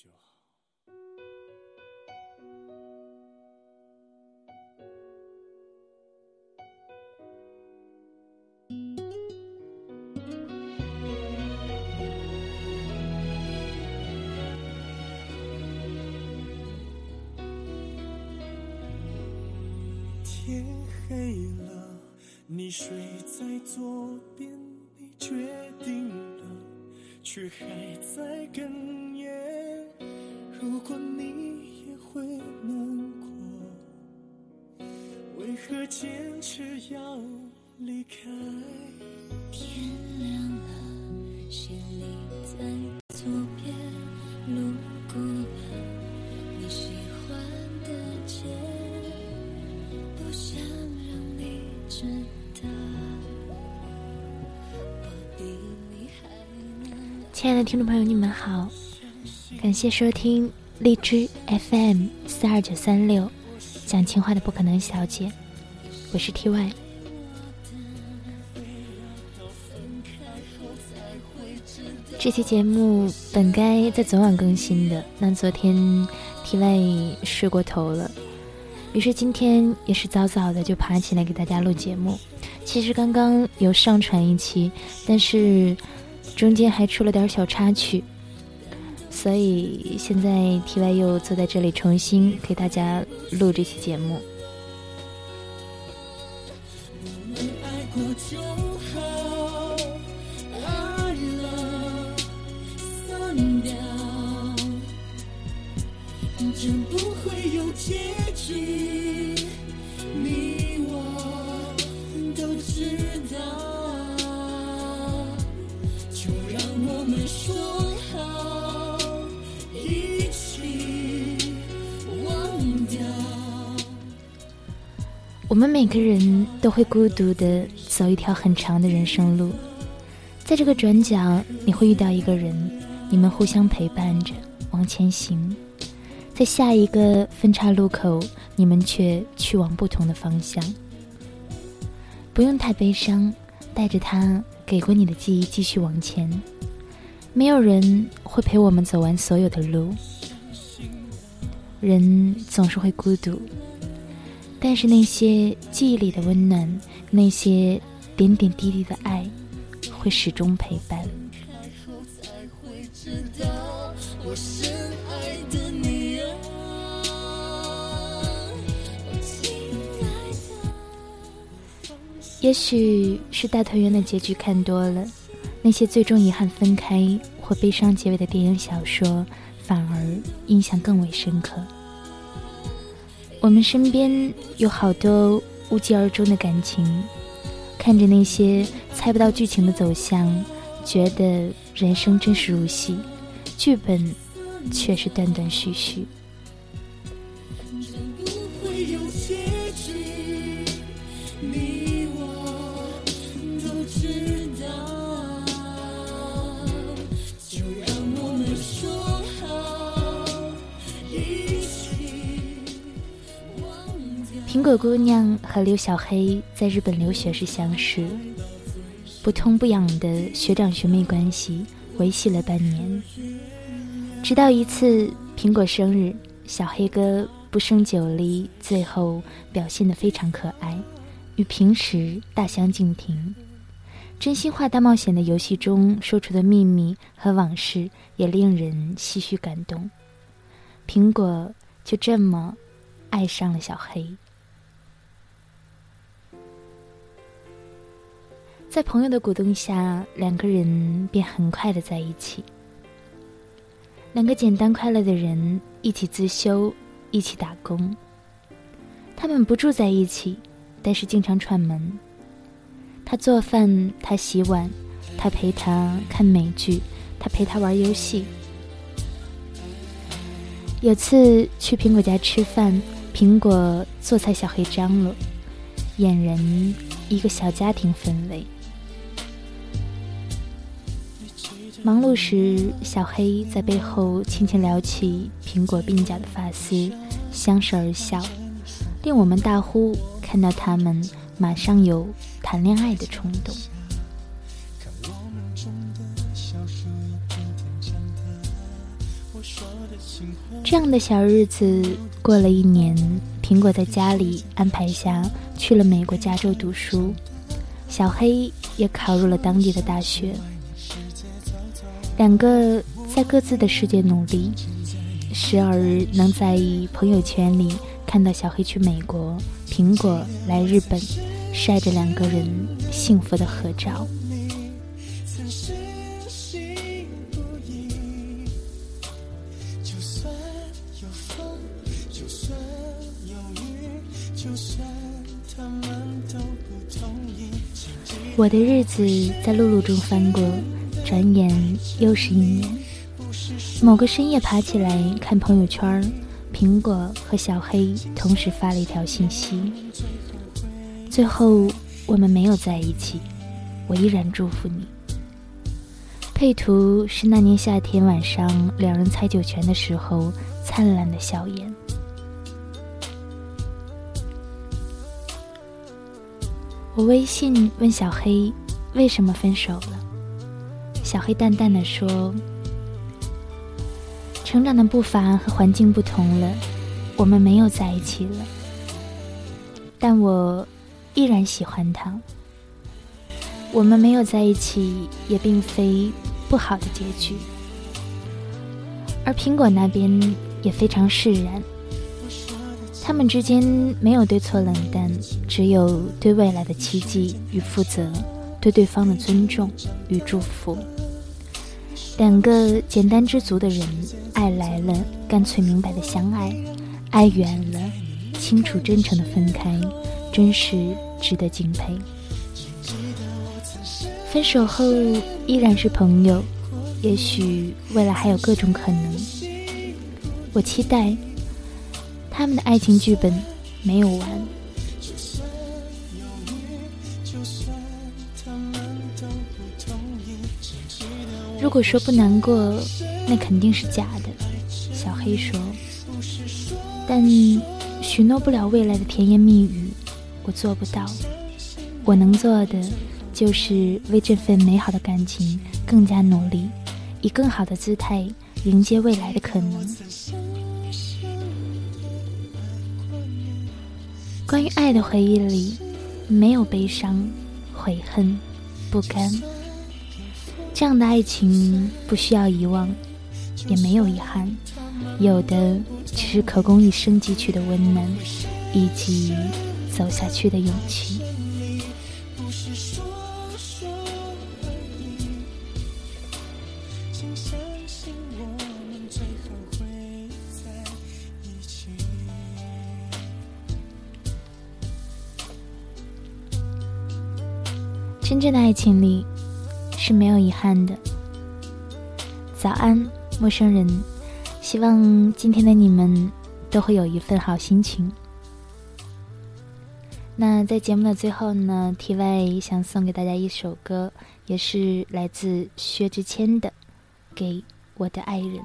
就好。天黑了，你睡在左边，你决定了，却还在哽咽。如果你也会难过，为何坚持要离开？天亮了，行李在左边，路过了你喜欢的街，不想让你知道，我比你还难。亲爱的听众朋友，你们好，感谢收听荔枝 FM 四二九三六讲情话的不可能小姐，我是 TY。这期节目本该在昨晚更新的，但昨天 TY 睡过头了，于是今天也是早早的就爬起来给大家录节目。其实刚刚有上传一期，但是中间还出了点小插曲，所以现在 TY 又坐在这里重新给大家录这期节目。说我们每个人都会孤独的走一条很长的人生路，在这个转角，你会遇到一个人，你们互相陪伴着往前行。在下一个分岔路口，你们却去往不同的方向。不用太悲伤，带着他给过你的记忆继续往前。没有人会陪我们走完所有的路，人总是会孤独。但是那些记忆里的温暖，那些点点滴滴的爱，会始终陪伴。也许是大团圆的结局看多了，那些最终遗憾分开或悲伤结尾的电影小说，反而印象更为深刻。我们身边有好多无疾而终的感情，看着那些猜不到剧情的走向，觉得人生真是如戏，剧本却是断断续续。苹果姑娘和刘小黑在日本留学时相识，不痛不痒的学长学妹关系维系了半年，直到一次苹果生日，小黑哥不胜酒力，最后表现得非常可爱，与平时大相径庭。真心话大冒险的游戏中说出的秘密和往事，也令人唏嘘感动。苹果就这么爱上了小黑。在朋友的鼓动下，两个人便很快的在一起。两个简单快乐的人一起自修，一起打工。他们不住在一起，但是经常串门。他做饭，他洗碗，他陪他看美剧，他陪他玩游戏。有次去苹果家吃饭，苹果做菜小黑张罗，俨然一个小家庭氛围。忙碌时，小黑在背后轻轻撩起苹果鬓角的发丝，相视而笑，令我们大呼看到他们马上有谈恋爱的冲动。这样的小日子过了一年，苹果在家里安排下去了美国加州读书，小黑也考入了当地的大学。两个在各自的世界努力，时而能在朋友圈里看到小黑去美国，苹果来日本，晒着两个人幸福的合照。我的日子在碌碌中翻过，转眼又是一年。某个深夜爬起来看朋友圈，苹果和小黑同时发了一条信息。最后我们没有在一起，我依然祝福你。配图是那年夏天晚上两人猜酒泉的时候灿烂的笑颜。我微信问小黑为什么分手了，小黑淡淡的说：“成长的步伐和环境不同了，我们没有在一起了，但我依然喜欢他。我们没有在一起也并非不好的结局，而苹果那边也非常释然。”他们之间没有对错冷淡，只有对未来的期冀与负责，对对方的尊重与祝福。两个简单知足的人，爱来了，干脆明白的相爱；爱远了，清楚真诚的分开，真是值得敬佩。分手后依然是朋友，也许未来还有各种可能。我期待。他们的爱情剧本没有完。如果说不难过，那肯定是假的。小黑说：“但许诺不了未来的甜言蜜语，我做不到。我能做的，就是为这份美好的感情更加努力，以更好的姿态迎接未来的可能。”关于爱的回忆里，没有悲伤、悔恨、不甘。这样的爱情不需要遗忘，也没有遗憾，有的只是可供一生汲取的温暖，以及走下去的勇气。真正的爱情里是没有遗憾的。早安，陌生人，希望今天的你们都会有一份好心情。那在节目的最后呢，题外想送给大家一首歌，也是来自薛之谦的《给我的爱人》，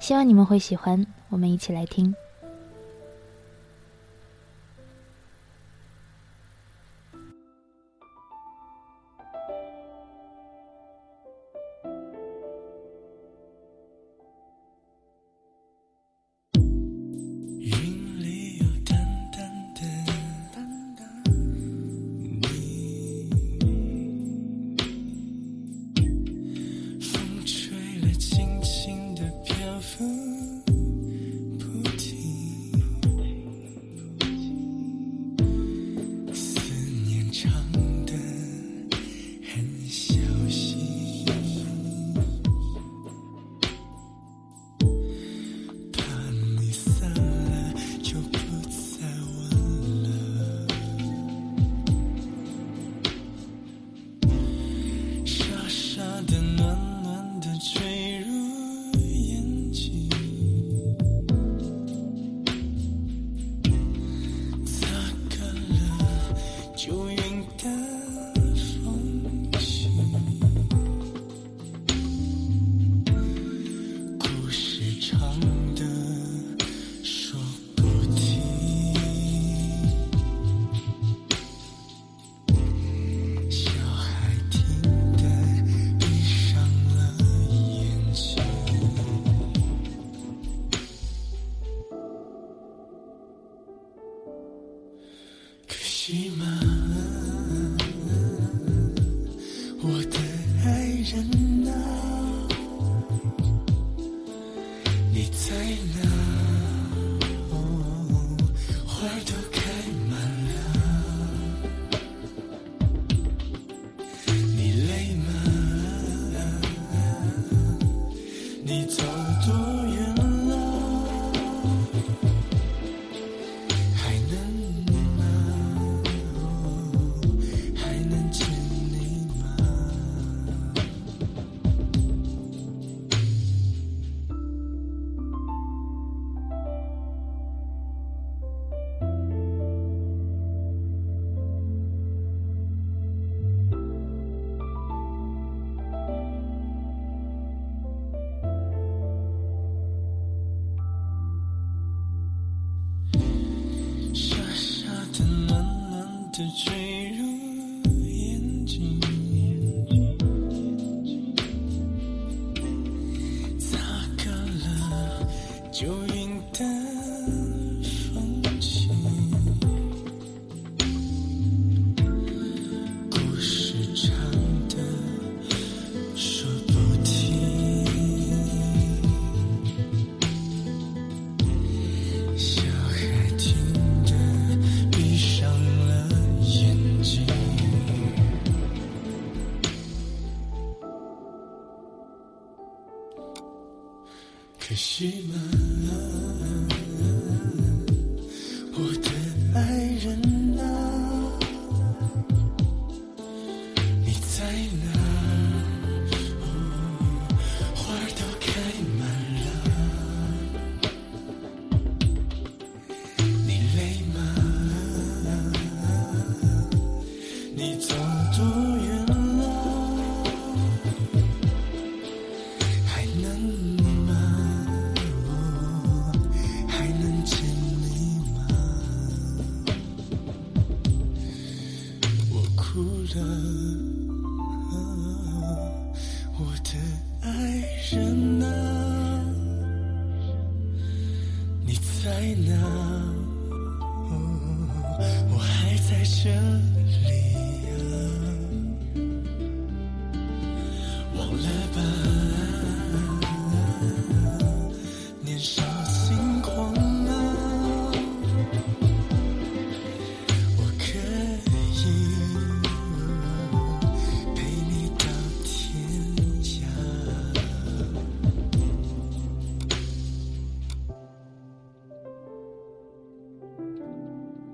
希望你们会喜欢，我们一起来听。爱